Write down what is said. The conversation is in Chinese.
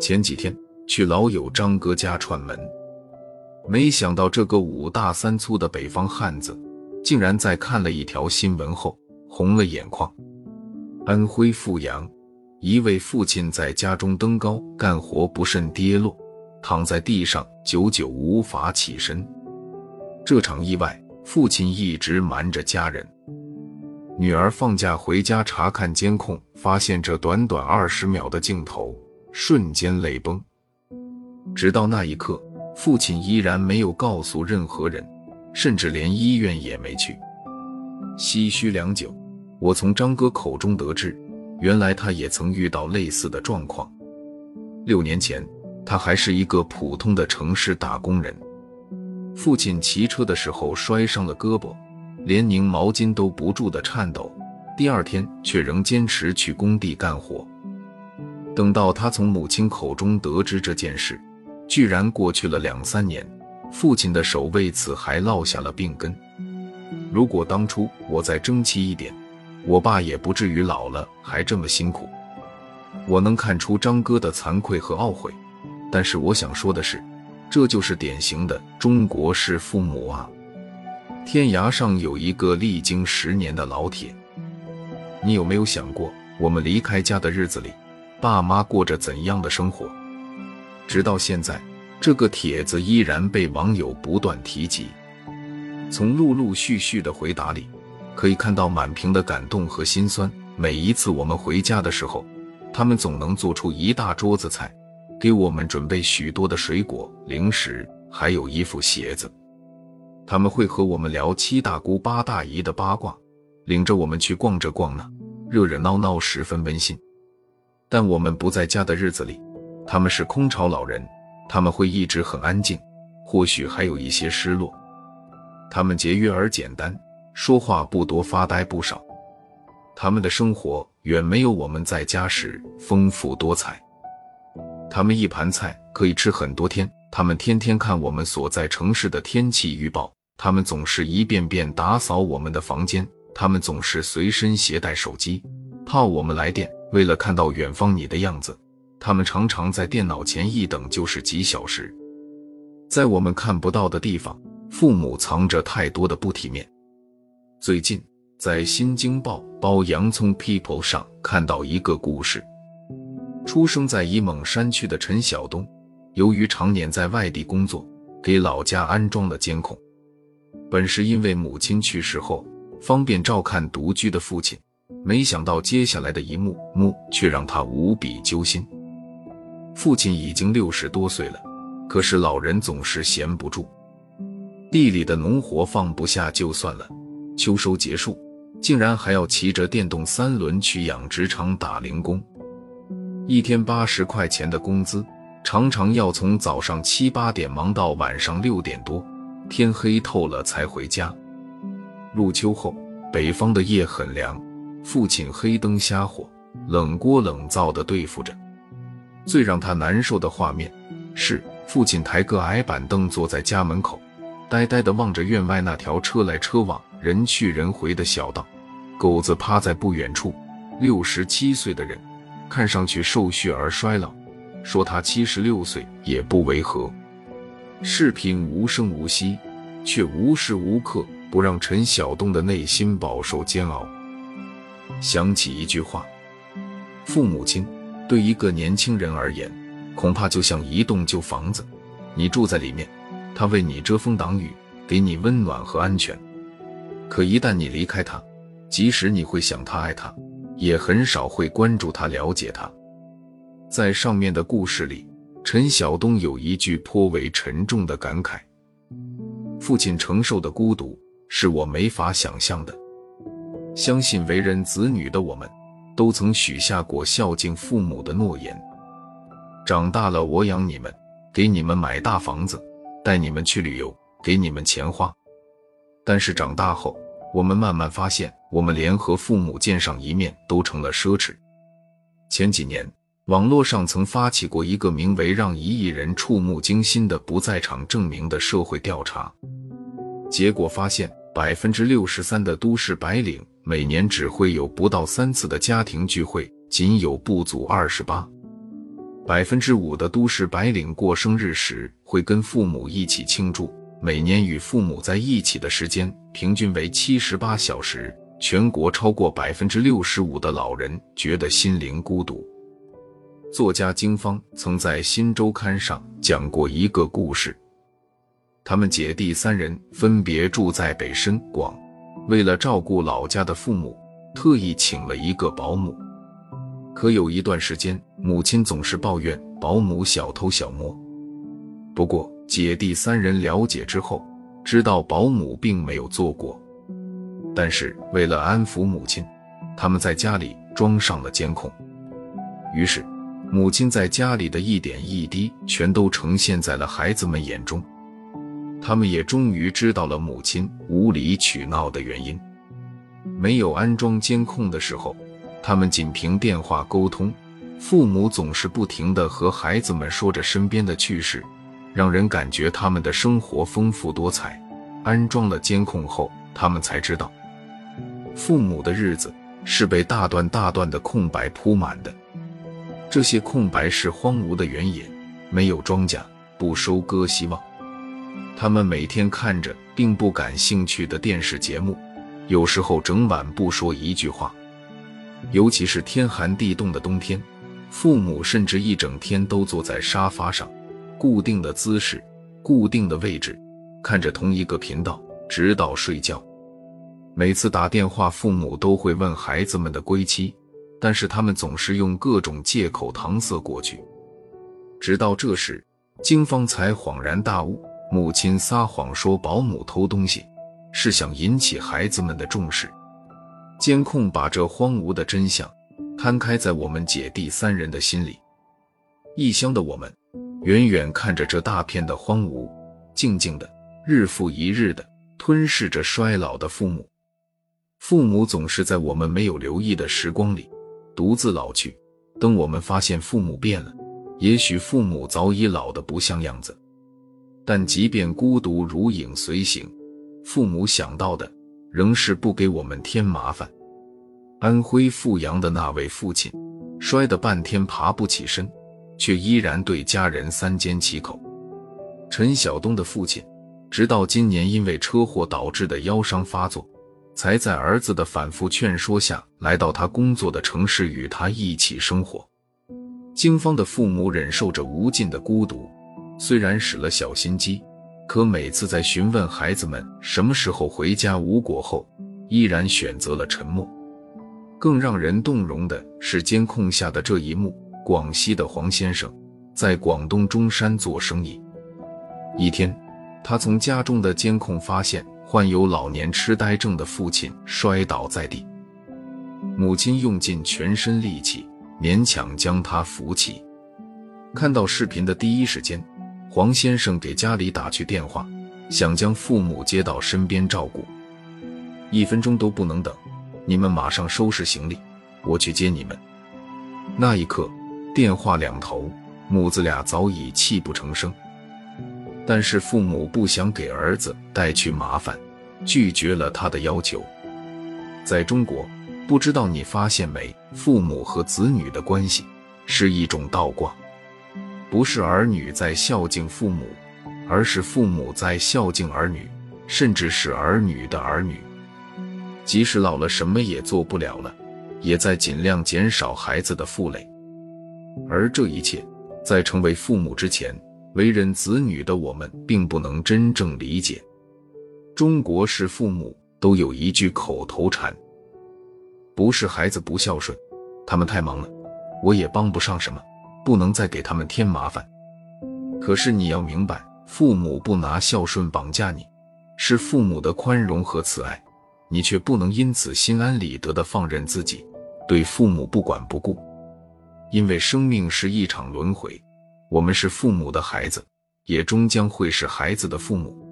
前几天去老友张哥家串门，没想到这个五大三粗的北方汉子，竟然在看了一条新闻后红了眼眶。安徽阜阳，一位父亲在家中登高干活不慎跌落，躺在地上久久无法起身。这场意外，父亲一直瞒着家人。女儿放假回家查看监控，发现这短短二十秒的镜头，瞬间泪崩。直到那一刻，父亲依然没有告诉任何人，甚至连医院也没去。唏嘘良久，我从张哥口中得知，原来他也曾遇到类似的状况。六年前，他还是一个普通的城市打工人，父亲骑车的时候摔伤了胳膊。连拧毛巾都不住的颤抖，第二天却仍坚持去工地干活。等到他从母亲口中得知这件事，居然过去了两三年，父亲的手为此还落下了病根。如果当初我再争气一点，我爸也不至于老了还这么辛苦。我能看出张哥的惭愧和懊悔，但是我想说的是，这就是典型的中国式父母啊。天涯上有一个历经十年的老铁，你有没有想过，我们离开家的日子里，爸妈过着怎样的生活？直到现在，这个帖子依然被网友不断提及。从陆陆续续的回答里，可以看到满屏的感动和心酸。每一次我们回家的时候，他们总能做出一大桌子菜，给我们准备许多的水果、零食，还有衣服、鞋子。他们会和我们聊七大姑八大姨的八卦，领着我们去逛这逛那，热热闹闹，十分温馨。但我们不在家的日子里，他们是空巢老人，他们会一直很安静，或许还有一些失落。他们节约而简单，说话不多，发呆不少。他们的生活远没有我们在家时丰富多彩。他们一盘菜可以吃很多天。他们天天看我们所在城市的天气预报，他们总是一遍遍打扫我们的房间，他们总是随身携带手机，怕我们来电。为了看到远方你的样子，他们常常在电脑前一等就是几小时。在我们看不到的地方，父母藏着太多的不体面。最近在《新京报》包洋葱 People 上看到一个故事，出生在沂蒙山区的陈晓东。由于常年在外地工作，给老家安装了监控。本是因为母亲去世后方便照看独居的父亲，没想到接下来的一幕幕却让他无比揪心。父亲已经六十多岁了，可是老人总是闲不住，地里的农活放不下就算了，秋收结束，竟然还要骑着电动三轮去养殖场打零工，一天八十块钱的工资。常常要从早上七八点忙到晚上六点多，天黑透了才回家。入秋后，北方的夜很凉，父亲黑灯瞎火、冷锅冷灶的对付着。最让他难受的画面是，父亲抬个矮板凳坐在家门口，呆呆地望着院外那条车来车往、人去人回的小道。狗子趴在不远处，六十七岁的人，看上去瘦削而衰老。说他七十六岁也不违和，视频无声无息，却无时无刻不让陈晓东的内心饱受煎熬。想起一句话：父母亲对一个年轻人而言，恐怕就像一栋旧房子，你住在里面，他为你遮风挡雨，给你温暖和安全。可一旦你离开他，即使你会想他、爱他，也很少会关注他、了解他。在上面的故事里，陈晓东有一句颇为沉重的感慨：“父亲承受的孤独是我没法想象的。”相信为人子女的我们，都曾许下过孝敬父母的诺言。长大了，我养你们，给你们买大房子，带你们去旅游，给你们钱花。但是长大后，我们慢慢发现，我们连和父母见上一面都成了奢侈。前几年。网络上曾发起过一个名为“让一亿人触目惊心的不在场证明”的社会调查，结果发现，百分之六十三的都市白领每年只会有不到三次的家庭聚会，仅有不足二十八。百分之五的都市白领过生日时会跟父母一起庆祝，每年与父母在一起的时间平均为七十八小时。全国超过百分之六十五的老人觉得心灵孤独。作家经方曾在《新周刊》上讲过一个故事：他们姐弟三人分别住在北深广，为了照顾老家的父母，特意请了一个保姆。可有一段时间，母亲总是抱怨保姆小偷小摸。不过，姐弟三人了解之后，知道保姆并没有做过。但是为了安抚母亲，他们在家里装上了监控。于是，母亲在家里的一点一滴全都呈现在了孩子们眼中。他们也终于知道了母亲无理取闹的原因。没有安装监控的时候，他们仅凭电话沟通，父母总是不停地和孩子们说着身边的趣事，让人感觉他们的生活丰富多彩。安装了监控后，他们才知道。父母的日子是被大段大段的空白铺满的，这些空白是荒芜的原野，没有庄稼，不收割希望。他们每天看着并不感兴趣的电视节目，有时候整晚不说一句话。尤其是天寒地冻的冬天，父母甚至一整天都坐在沙发上，固定的姿势，固定的位置，看着同一个频道，直到睡觉。每次打电话，父母都会问孩子们的归期，但是他们总是用各种借口搪塞过去。直到这时，金芳才恍然大悟：母亲撒谎说保姆偷东西，是想引起孩子们的重视。监控把这荒芜的真相摊开在我们姐弟三人的心里。异乡的我们，远远看着这大片的荒芜，静静的，日复一日的吞噬着衰老的父母。父母总是在我们没有留意的时光里独自老去。等我们发现父母变了，也许父母早已老得不像样子。但即便孤独如影随形，父母想到的仍是不给我们添麻烦。安徽阜阳的那位父亲，摔得半天爬不起身，却依然对家人三缄其口。陈晓东的父亲，直到今年因为车祸导致的腰伤发作。才在儿子的反复劝说下来到他工作的城市与他一起生活。经芳的父母忍受着无尽的孤独，虽然使了小心机，可每次在询问孩子们什么时候回家无果后，依然选择了沉默。更让人动容的是监控下的这一幕：广西的黄先生在广东中山做生意，一天，他从家中的监控发现。患有老年痴呆症的父亲摔倒在地，母亲用尽全身力气勉强将他扶起。看到视频的第一时间，黄先生给家里打去电话，想将父母接到身边照顾，一分钟都不能等，你们马上收拾行李，我去接你们。那一刻，电话两头母子俩早已泣不成声。但是父母不想给儿子带去麻烦，拒绝了他的要求。在中国，不知道你发现没，父母和子女的关系是一种倒挂，不是儿女在孝敬父母，而是父母在孝敬儿女，甚至是儿女的儿女。即使老了什么也做不了了，也在尽量减少孩子的负累。而这一切，在成为父母之前。为人子女的我们，并不能真正理解。中国式父母都有一句口头禅：“不是孩子不孝顺，他们太忙了，我也帮不上什么，不能再给他们添麻烦。”可是你要明白，父母不拿孝顺绑架你，是父母的宽容和慈爱，你却不能因此心安理得的放任自己，对父母不管不顾，因为生命是一场轮回。我们是父母的孩子，也终将会是孩子的父母。